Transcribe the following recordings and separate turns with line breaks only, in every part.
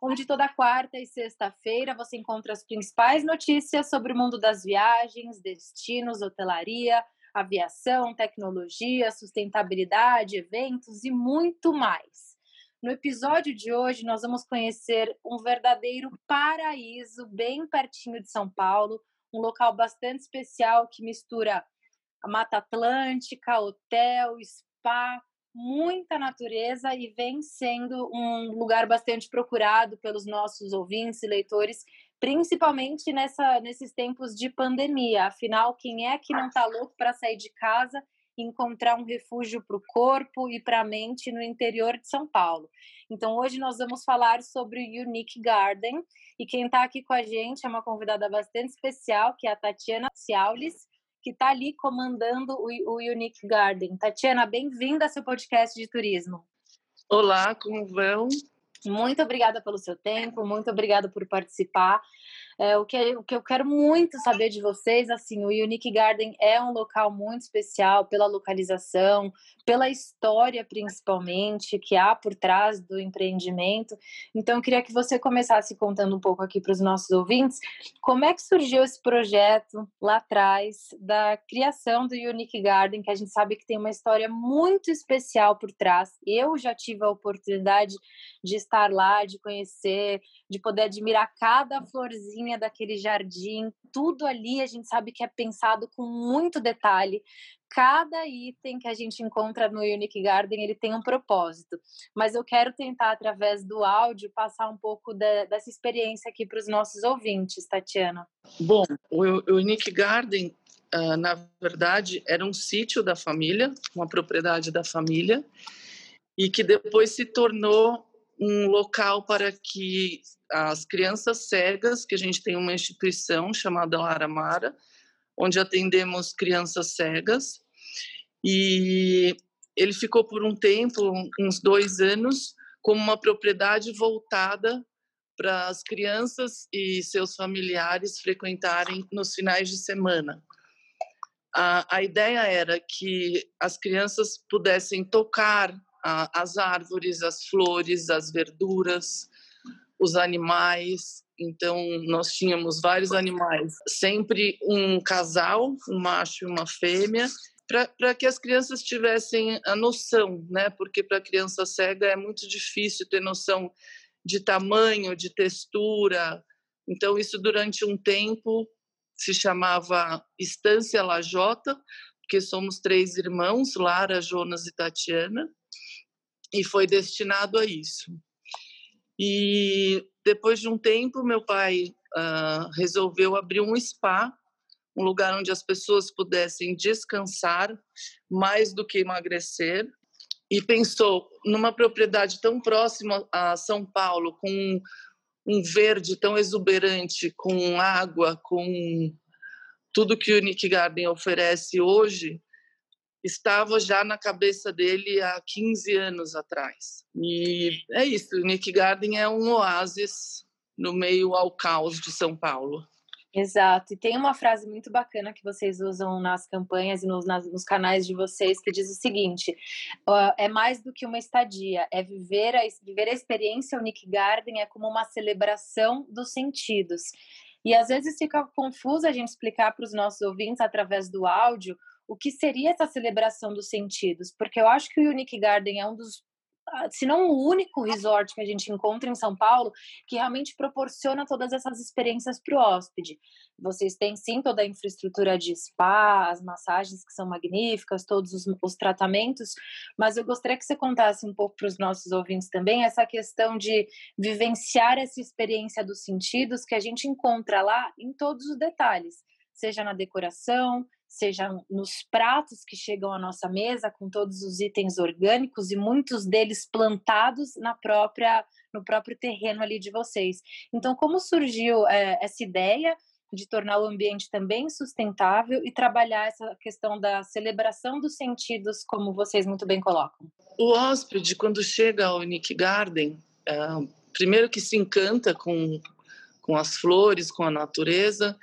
onde toda quarta e sexta-feira você encontra as principais notícias sobre o mundo das viagens, destinos, hotelaria, aviação, tecnologia, sustentabilidade, eventos e muito mais. No episódio de hoje, nós vamos conhecer um verdadeiro paraíso bem pertinho de São Paulo, um local bastante especial que mistura a Mata Atlântica, hotel, spa, muita natureza e vem sendo um lugar bastante procurado pelos nossos ouvintes e leitores, principalmente nessa, nesses tempos de pandemia. Afinal, quem é que não está louco para sair de casa e encontrar um refúgio para o corpo e para a mente no interior de São Paulo? Então, hoje nós vamos falar sobre o Unique Garden e quem está aqui com a gente é uma convidada bastante especial, que é a Tatiana Ciaulis que está ali comandando o, o Unique Garden. Tatiana, bem-vinda ao seu podcast de turismo.
Olá, como vão?
Muito obrigada pelo seu tempo, muito obrigada por participar. É, o, que, o que eu quero muito saber de vocês, assim, o Unique Garden é um local muito especial pela localização, pela história principalmente que há por trás do empreendimento. Então, eu queria que você começasse contando um pouco aqui para os nossos ouvintes como é que surgiu esse projeto lá atrás da criação do Unique Garden, que a gente sabe que tem uma história muito especial por trás. Eu já tive a oportunidade de estar lá, de conhecer, de poder admirar cada florzinha daquele jardim, tudo ali a gente sabe que é pensado com muito detalhe. Cada item que a gente encontra no Unique Garden, ele tem um propósito. Mas eu quero tentar, através do áudio, passar um pouco de, dessa experiência aqui para os nossos ouvintes, Tatiana.
Bom, o, Unique Garden, uh, na verdade, era um sítio da família, uma propriedade da família, e que depois se tornou um local para que as crianças cegas, que a gente tem uma instituição chamada Lara Mara, onde atendemos crianças cegas, e ele ficou por um tempo, uns dois anos, como uma propriedade voltada para as crianças e seus familiares frequentarem nos finais de semana. A, a ideia era que as crianças pudessem tocar as árvores, as flores, as verduras, os animais. Então, nós tínhamos vários animais, sempre um casal, um macho e uma fêmea, para que as crianças tivessem a noção, né? Porque para criança cega é muito difícil ter noção de tamanho, de textura. Então, isso durante um tempo se chamava Estância Lajota, porque somos três irmãos, Lara, Jonas e Tatiana e foi destinado a isso. E depois de um tempo, meu pai uh, resolveu abrir um spa, um lugar onde as pessoas pudessem descansar mais do que emagrecer. E pensou numa propriedade tão próxima a São Paulo, com um verde tão exuberante, com água, com tudo que o Nick Garden oferece hoje, estava já na cabeça dele há 15 anos atrás. E é isso, o Nick Garden é um oásis no meio ao caos de São Paulo.
Exato, e tem uma frase muito bacana que vocês usam nas campanhas e nos, nas, nos canais de vocês que diz o seguinte: é mais do que uma estadia, é viver a, viver a experiência Garden é como uma celebração dos sentidos. E às vezes fica confuso a gente explicar para os nossos ouvintes através do áudio o que seria essa celebração dos sentidos, porque eu acho que o Unique Garden é um dos se não o único resort que a gente encontra em São Paulo que realmente proporciona todas essas experiências para o hóspede. Vocês têm sim toda a infraestrutura de spa, as massagens que são magníficas, todos os, os tratamentos, mas eu gostaria que você contasse um pouco para os nossos ouvintes também essa questão de vivenciar essa experiência dos sentidos que a gente encontra lá em todos os detalhes, seja na decoração, seja nos pratos que chegam à nossa mesa com todos os itens orgânicos e muitos deles plantados na própria no próprio terreno ali de vocês. Então, como surgiu é, essa ideia? de tornar o ambiente também sustentável e trabalhar essa questão da celebração dos sentidos, como vocês muito bem colocam?
O hóspede, quando chega ao Nick Garden, é, primeiro que se encanta com, com as flores, com a natureza,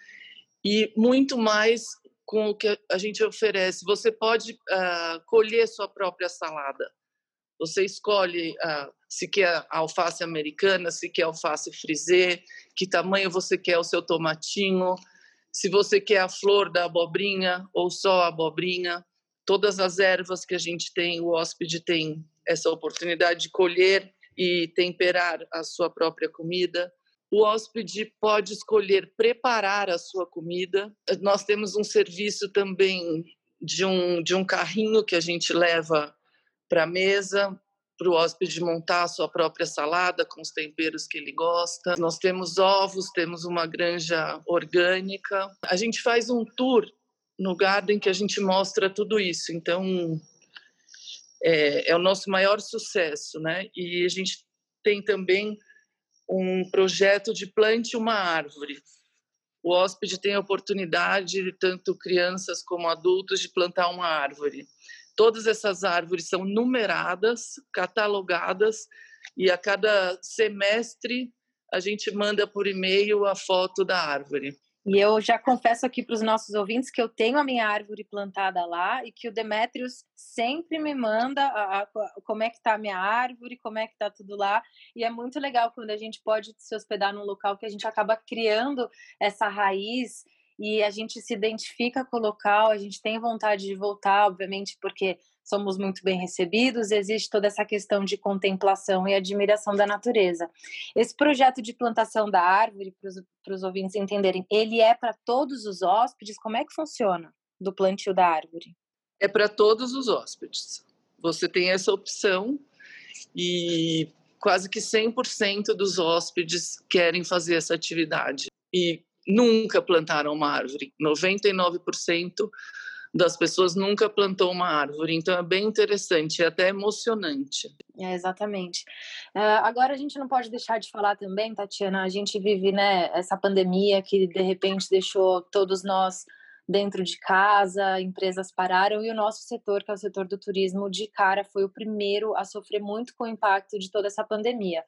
e muito mais com o que a gente oferece. Você pode uh, colher sua própria salada. Você escolhe uh, se quer alface americana, se quer alface frisê, que tamanho você quer o seu tomatinho, se você quer a flor da abobrinha ou só a abobrinha. Todas as ervas que a gente tem, o hóspede tem essa oportunidade de colher e temperar a sua própria comida. O hóspede pode escolher preparar a sua comida. Nós temos um serviço também de um, de um carrinho que a gente leva para a mesa, para o hóspede montar a sua própria salada com os temperos que ele gosta. Nós temos ovos, temos uma granja orgânica. A gente faz um tour no Garden que a gente mostra tudo isso. Então, é, é o nosso maior sucesso, né? E a gente tem também um projeto de plante uma árvore. O hóspede tem a oportunidade, tanto crianças como adultos, de plantar uma árvore. Todas essas árvores são numeradas, catalogadas, e a cada semestre a gente manda por e-mail a foto da árvore.
E eu já confesso aqui para os nossos ouvintes que eu tenho a minha árvore plantada lá e que o Demetrius sempre me manda a, a, como é que está a minha árvore, como é que está tudo lá. E é muito legal quando a gente pode se hospedar num local que a gente acaba criando essa raiz e a gente se identifica com o local, a gente tem vontade de voltar, obviamente, porque somos muito bem recebidos, existe toda essa questão de contemplação e admiração da natureza. Esse projeto de plantação da árvore, para os ouvintes entenderem, ele é para todos os hóspedes? Como é que funciona do plantio da árvore?
É para todos os hóspedes. Você tem essa opção e quase que 100% dos hóspedes querem fazer essa atividade. E nunca plantaram uma árvore. 99% das pessoas nunca plantou uma árvore. Então é bem interessante, é até emocionante.
É, exatamente. Uh, agora a gente não pode deixar de falar também, Tatiana, a gente vive né, essa pandemia que de repente deixou todos nós dentro de casa, empresas pararam e o nosso setor, que é o setor do turismo, de cara foi o primeiro a sofrer muito com o impacto de toda essa pandemia.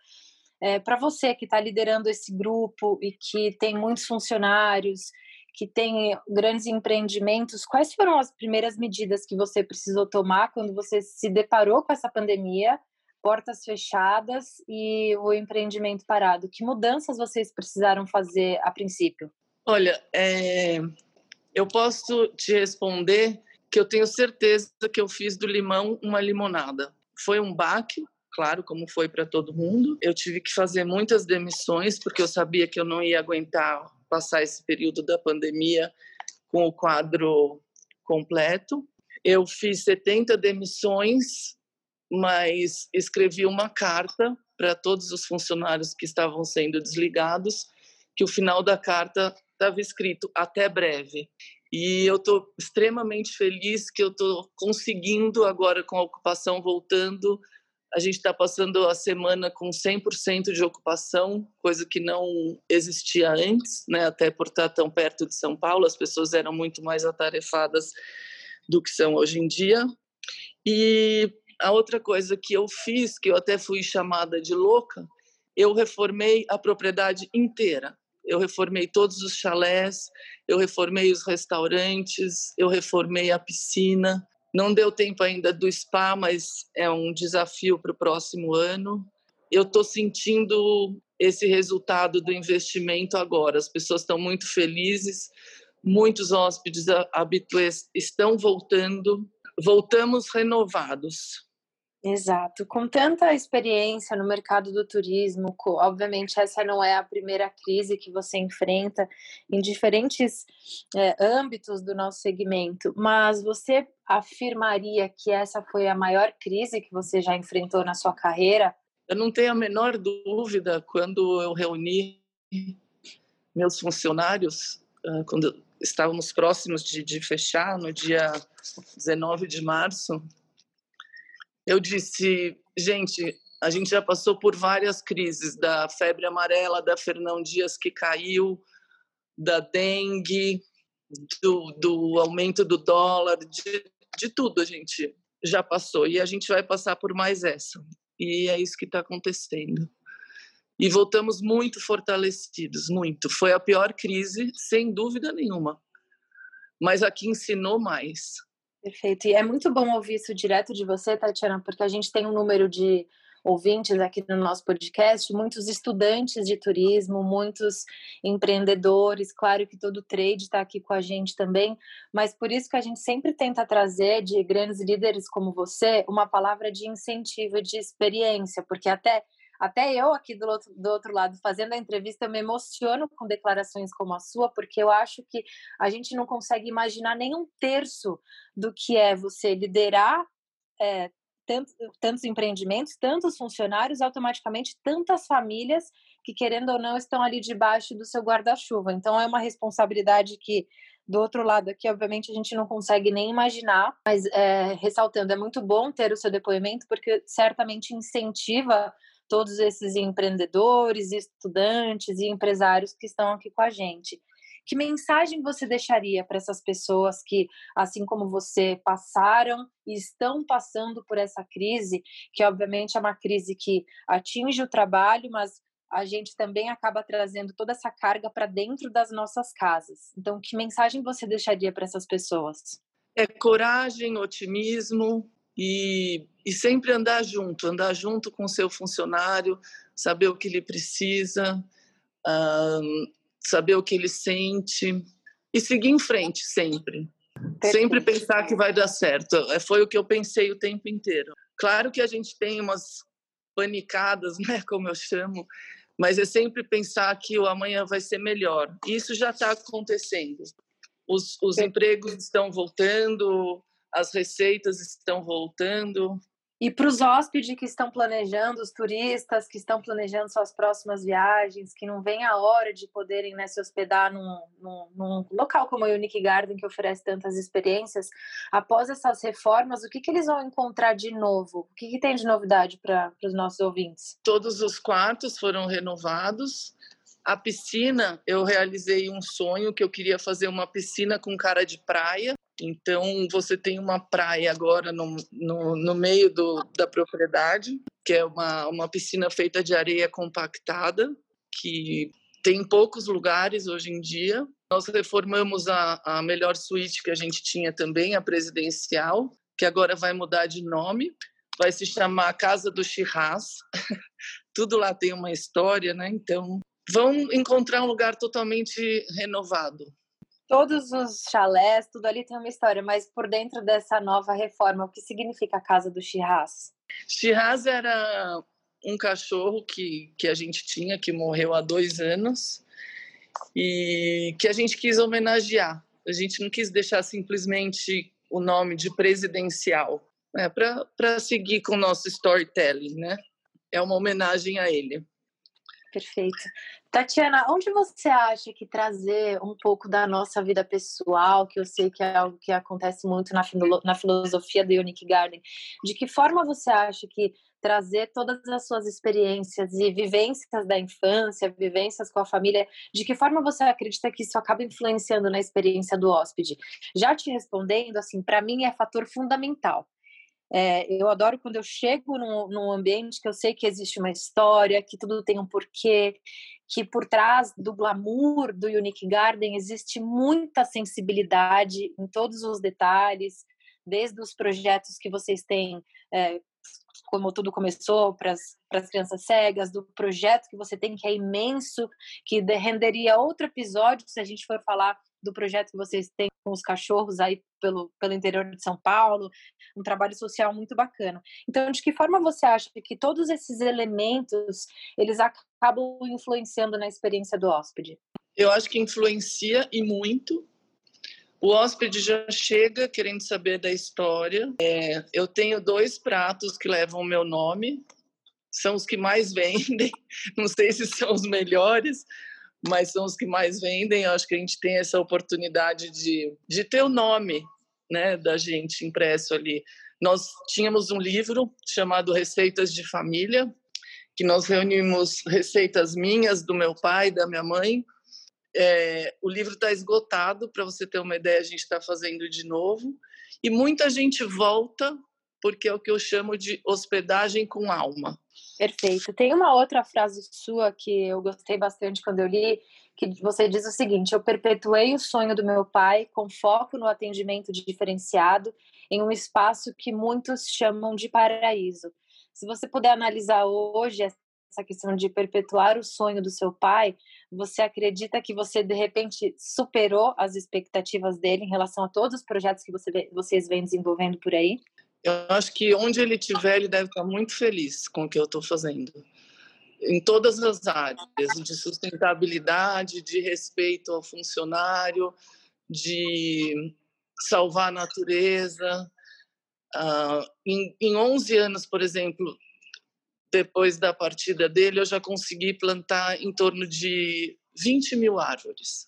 É, Para você que está liderando esse grupo e que tem muitos funcionários, que tem grandes empreendimentos, quais foram as primeiras medidas que você precisou tomar quando você se deparou com essa pandemia, portas fechadas e o empreendimento parado? Que mudanças vocês precisaram fazer a princípio?
Olha, é, eu posso te responder que eu tenho certeza que eu fiz do limão uma limonada. Foi um baque, claro, como foi para todo mundo. Eu tive que fazer muitas demissões porque eu sabia que eu não ia aguentar passar esse período da pandemia com o quadro completo. Eu fiz 70 demissões, mas escrevi uma carta para todos os funcionários que estavam sendo desligados, que o final da carta estava escrito até breve. E eu estou extremamente feliz que eu estou conseguindo agora com a ocupação voltando a gente está passando a semana com 100% de ocupação, coisa que não existia antes, né? até por estar tão perto de São Paulo, as pessoas eram muito mais atarefadas do que são hoje em dia. E a outra coisa que eu fiz, que eu até fui chamada de louca, eu reformei a propriedade inteira. Eu reformei todos os chalés, eu reformei os restaurantes, eu reformei a piscina, não deu tempo ainda do spa, mas é um desafio para o próximo ano. Eu estou sentindo esse resultado do investimento agora. As pessoas estão muito felizes, muitos hóspedes habituês estão voltando. Voltamos renovados.
Exato. Com tanta experiência no mercado do turismo, obviamente essa não é a primeira crise que você enfrenta em diferentes é, âmbitos do nosso segmento, mas você afirmaria que essa foi a maior crise que você já enfrentou na sua carreira?
Eu não tenho a menor dúvida quando eu reuni meus funcionários, quando estávamos próximos de, de fechar, no dia 19 de março, eu disse, gente, a gente já passou por várias crises, da febre amarela, da Fernão Dias que caiu, da dengue, do, do aumento do dólar, de, de tudo a gente já passou e a gente vai passar por mais essa. E é isso que está acontecendo. E voltamos muito fortalecidos, muito. Foi a pior crise, sem dúvida nenhuma. Mas aqui ensinou mais.
Perfeito. E é muito bom ouvir isso direto de você, Tatiana, porque a gente tem um número de ouvintes aqui no nosso podcast, muitos estudantes de turismo, muitos empreendedores, claro que todo trade está aqui com a gente também, mas por isso que a gente sempre tenta trazer de grandes líderes como você uma palavra de incentivo, de experiência, porque até até eu aqui do outro, do outro lado fazendo a entrevista eu me emociono com declarações como a sua, porque eu acho que a gente não consegue imaginar nem um terço do que é você liderar é, tantos, tantos empreendimentos, tantos funcionários, automaticamente tantas famílias que, querendo ou não, estão ali debaixo do seu guarda-chuva. Então, é uma responsabilidade que, do outro lado aqui, obviamente, a gente não consegue nem imaginar, mas é, ressaltando, é muito bom ter o seu depoimento, porque certamente incentiva todos esses empreendedores, estudantes e empresários que estão aqui com a gente. Que mensagem você deixaria para essas pessoas que, assim como você, passaram e estão passando por essa crise, que obviamente é uma crise que atinge o trabalho, mas a gente também acaba trazendo toda essa carga para dentro das nossas casas. Então, que mensagem você deixaria para essas pessoas?
É coragem, otimismo e, e sempre andar junto andar junto com o seu funcionário, saber o que ele precisa. Um, saber o que ele sente e seguir em frente sempre. Perfeito. Sempre pensar que vai dar certo. É, foi o que eu pensei o tempo inteiro. Claro que a gente tem umas panicadas, né, como eu chamo, mas é sempre pensar que o amanhã vai ser melhor. Isso já está acontecendo. Os, os empregos estão voltando, as receitas estão voltando,
e para os hóspedes que estão planejando, os turistas que estão planejando suas próximas viagens, que não vem a hora de poderem né, se hospedar num, num, num, local como o Unique Garden, que oferece tantas experiências, após essas reformas, o que, que eles vão encontrar de novo? O que, que tem de novidade para os nossos ouvintes?
Todos os quartos foram renovados. A piscina, eu realizei um sonho que eu queria fazer uma piscina com cara de praia então, você tem uma praia agora no, no, no meio do, da propriedade, que é uma, uma piscina feita de areia compactada, que tem poucos lugares hoje em dia. Nós reformamos a, a melhor suíte que a gente tinha também, a presidencial, que agora vai mudar de nome, vai se chamar Casa do Chirras. Tudo lá tem uma história, né? Então, vão encontrar um lugar totalmente renovado
todos os chalés, tudo ali tem uma história, mas por dentro dessa nova reforma, o que significa a Casa do Shiraz?
Shiraz era um cachorro que, que a gente tinha, que morreu há dois anos, e que a gente quis homenagear. A gente não quis deixar simplesmente o nome de presidencial, né, para seguir com o nosso storytelling, né? É uma homenagem a ele.
Perfeito. Tatiana, onde você acha que trazer um pouco da nossa vida pessoal, que eu sei que é algo que acontece muito na, na filosofia do Unique Garden, de que forma você acha que trazer todas as suas experiências e vivências da infância, vivências com a família, de que forma você acredita que isso acaba influenciando na experiência do hóspede? Já te respondendo, assim, para mim é fator fundamental. É, eu adoro quando eu chego num, num, ambiente que eu sei que existe uma história, que tudo tem um porquê, que por trás do glamour do Unique Garden existe muita sensibilidade em todos os detalhes, desde os projetos que vocês têm, é, como tudo começou para as crianças cegas, do projeto que você tem que é imenso, que renderia outro episódio se a gente for falar do projeto que vocês têm com os cachorros aí pelo, pelo interior de São Paulo, um trabalho social muito bacana. Então, de que forma você acha que todos esses elementos, eles acabam influenciando na experiência do hóspede?
Eu acho que influencia e muito. O hóspede já chega querendo saber da história. É, eu tenho dois pratos que levam o meu nome, são os que mais vendem. Não sei se são os melhores, mas são os que mais vendem. Eu acho que a gente tem essa oportunidade de, de ter o nome né, da gente impresso ali. Nós tínhamos um livro chamado Receitas de Família, que nós reunimos receitas minhas, do meu pai, da minha mãe, É, o livro está esgotado, para você ter uma ideia, a gente está fazendo de novo. E muita gente volta porque é o que eu chamo de hospedagem com alma.
Perfeito. Tem uma outra frase sua que eu gostei bastante quando eu li, que você diz o seguinte: Eu perpetuei o sonho do meu pai com foco no atendimento diferenciado em um espaço que muitos chamam de paraíso. Se você puder analisar hoje essa questão de perpetuar o sonho do seu pai, você acredita que você de repente superou as expectativas dele em relação a todos os projetos que você, vocês vêm desenvolvendo por aí?
Eu acho que onde ele estiver, ele deve estar muito feliz com o que eu estou fazendo. Em todas as áreas, de sustentabilidade, de respeito ao funcionário, de salvar a natureza. Uh, em, em 11 anos, por exemplo, depois da partida dele, eu já consegui plantar em torno de 20 mil árvores.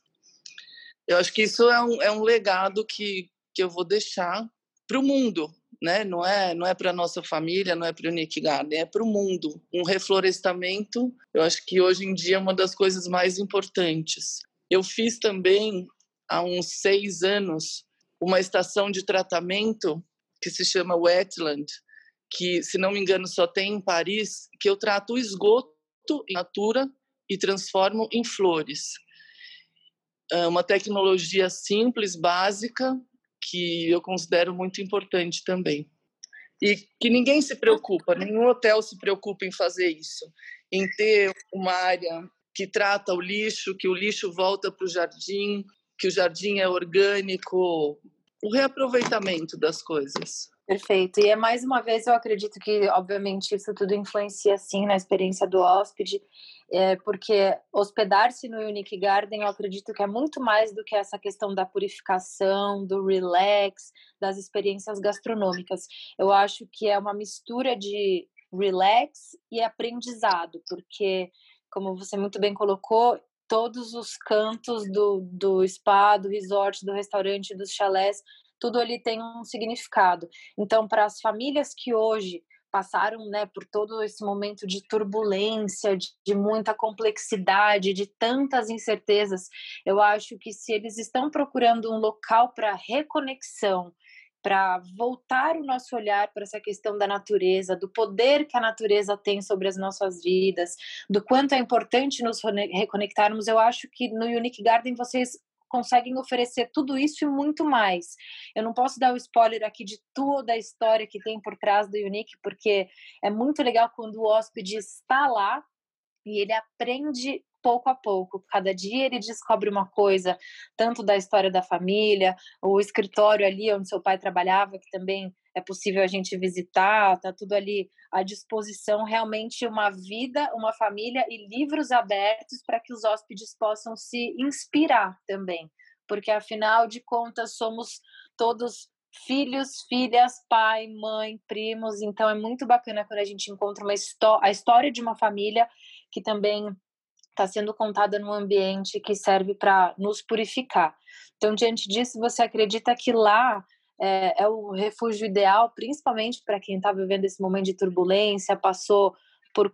Eu acho que isso é um, é um legado que, que eu vou deixar para o mundo, né? Não é, não é para nossa família, não é para o Nick Garden, é para o mundo. Um reflorestamento, eu acho que hoje em dia é uma das coisas mais importantes. Eu fiz também há uns seis anos uma estação de tratamento que se chama Wetland, que se não me engano só tem em Paris, que eu trato o esgoto em natura e transformo em flores. É uma tecnologia simples, básica, que eu considero muito importante também. E que ninguém se preocupa, nenhum hotel se preocupa em fazer isso, em ter uma área que trata o lixo, que o lixo volta para o jardim, que o jardim é orgânico, o reaproveitamento das coisas.
Perfeito. E é mais uma vez, eu acredito que, obviamente, isso tudo influencia sim na experiência do hóspede, é, porque hospedar-se no Unique Garden, eu acredito que é muito mais do que essa questão da purificação, do relax, das experiências gastronômicas. Eu acho que é uma mistura de relax e aprendizado, porque, como você muito bem colocou, todos os cantos do, do spa, do resort, do restaurante, dos chalés tudo ali tem um significado. Então, para as famílias que hoje passaram né, por todo esse momento de turbulência, de, de, muita complexidade, de tantas incertezas, eu acho que se eles estão procurando um local para reconexão, para voltar o nosso olhar para essa questão da natureza, do poder que a natureza tem sobre as nossas vidas, do quanto é importante nos reconectarmos, eu acho que no Unique Garden vocês conseguem oferecer tudo isso e muito mais. Eu não posso dar o spoiler aqui de toda a história que tem por trás do Unique, porque é muito legal quando o hóspede está lá e ele aprende pouco a pouco. Cada dia ele descobre uma coisa, tanto da história da família, o escritório ali onde seu pai trabalhava, que também é possível a gente visitar, tá tudo ali à disposição, realmente uma vida, uma família e livros abertos para que os hóspedes possam se inspirar também, porque afinal de contas somos todos filhos, filhas, pai, mãe, primos, então é muito bacana quando a gente encontra uma a história de uma família que também está sendo contada num ambiente que serve para nos purificar. Então, diante disso, você acredita que lá é, é o refúgio ideal, principalmente para quem está vivendo esse momento de turbulência, passou por,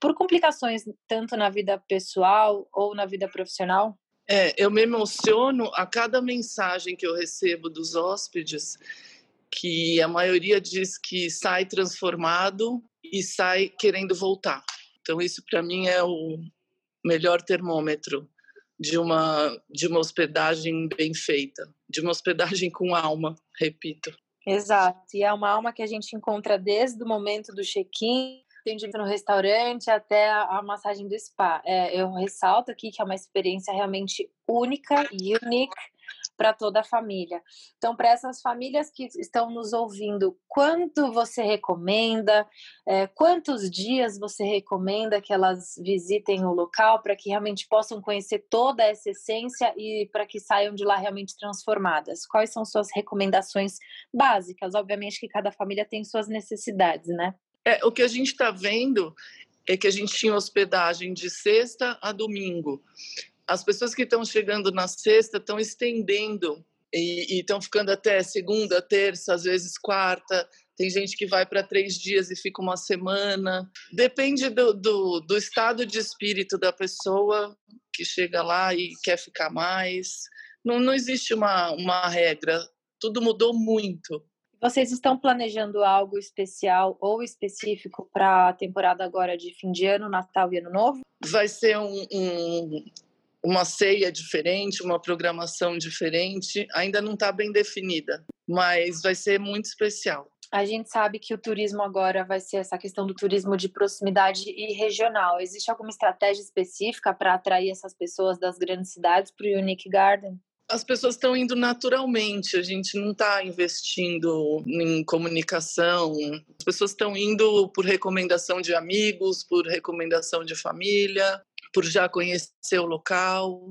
por complicações tanto na vida pessoal ou na vida profissional?
É, eu me emociono a cada mensagem que eu recebo dos hóspedes, que a maioria diz que sai transformado e sai querendo voltar. Então isso para mim é o melhor termômetro de uma de uma hospedagem bem feita, de uma hospedagem com alma, repito.
Exato, e é uma alma que a gente encontra desde o momento do check-in, atendimento no restaurante até a, massagem do spa. É, eu ressalto aqui que é uma experiência realmente única unique para toda a família. Então, para essas famílias que estão nos ouvindo, quanto você recomenda? É, quantos dias você recomenda que elas visitem o local para que realmente possam conhecer toda essa essência e para que saiam de lá realmente transformadas? Quais são suas recomendações básicas? Obviamente que cada família tem suas necessidades, né?
É, o que a gente está vendo é que a gente tinha hospedagem de sexta a domingo as pessoas que estão chegando na sexta estão estendendo e estão ficando até segunda, terça, às vezes quarta. Tem gente que vai para três dias e fica uma semana. Depende do, do, do, estado de espírito da pessoa que chega lá e quer ficar mais. Não, não existe uma, uma regra, tudo mudou muito.
Vocês estão planejando algo especial ou específico para a temporada agora de fim de ano, Natal e Ano Novo?
Vai ser um, um, uma ceia diferente, uma programação diferente. Ainda não está bem definida, mas vai ser muito especial.
A gente sabe que o turismo agora vai ser essa questão do turismo de proximidade e regional. Existe alguma estratégia específica para atrair essas pessoas das grandes cidades para o Unique Garden?
as pessoas estão indo naturalmente, a gente não está investindo em comunicação, as pessoas estão indo por recomendação de amigos, por recomendação de família, por já conhecer o local.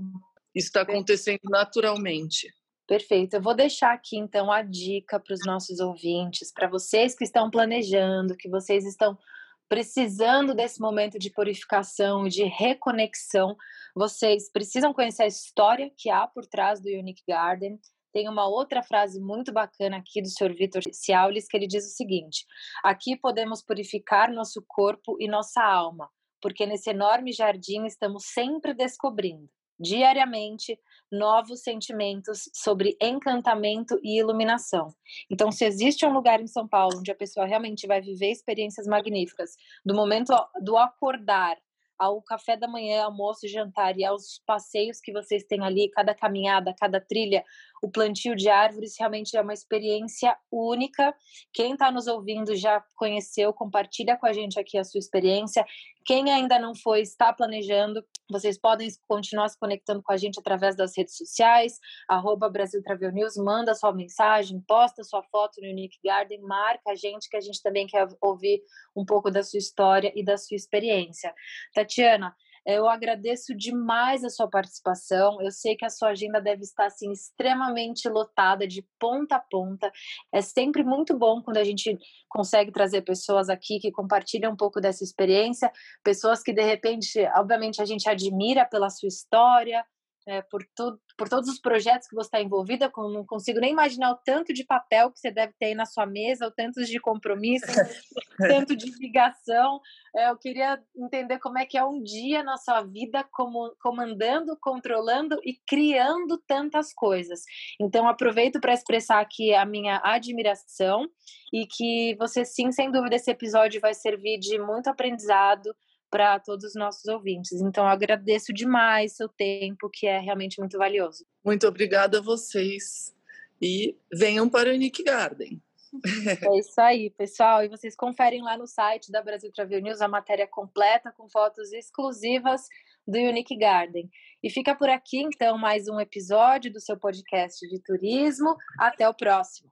Isso está acontecendo naturalmente.
Perfeito. Eu vou deixar aqui então a dica para os nossos ouvintes, para vocês que estão planejando, que vocês estão precisando desse momento de purificação, de reconexão, vocês precisam conhecer a história que há por trás do Unique Garden. Tem uma outra frase muito bacana aqui do Sr. Vitor Ciaulis, que ele diz o seguinte: Aqui podemos purificar nosso corpo e nossa alma, porque nesse enorme jardim estamos sempre descobrindo, diariamente, novos sentimentos sobre encantamento e iluminação. Então, se existe um lugar em São Paulo onde a pessoa realmente vai viver experiências magníficas, do momento do acordar ao café da manhã, almoço, jantar e aos passeios que vocês têm ali, cada caminhada, cada trilha, o plantio de árvores realmente é uma experiência única. Quem está nos ouvindo já conheceu, compartilha com a gente aqui a sua experiência. Quem ainda não foi, está planejando, vocês podem continuar se conectando com a gente através das redes sociais, arroba Brasil Travel News, manda sua mensagem, posta sua foto no Unique Garden, marca a gente, que a gente também quer ouvir um pouco da sua história e da sua experiência. Tatiana, eu agradeço demais a sua participação. Eu sei que a sua agenda deve estar assim extremamente lotada de ponta a ponta. É sempre muito bom quando a gente consegue trazer pessoas aqui que compartilham um pouco dessa experiência, pessoas que de repente, obviamente a gente admira pela sua história, é, por, tu, por todos os projetos que você está envolvida, não consigo nem imaginar o tanto de papel que você deve ter aí na sua mesa, o tanto de compromisso, o tanto de ligação. É, eu queria entender como é que é um dia na sua vida como, comandando, controlando e criando tantas coisas. Então, aproveito para expressar aqui a minha admiração e que você, sim, sem dúvida, esse episódio vai servir de muito aprendizado para todos os nossos ouvintes. Então, eu agradeço demais seu tempo, que é realmente muito valioso.
Muito obrigada a vocês e venham para o Unique Garden.
É isso aí, pessoal. E vocês conferem lá no site da Brasil Travel News a matéria completa com fotos exclusivas do Unique Garden. E fica por aqui, então, mais um episódio do seu podcast de turismo. Até o próximo.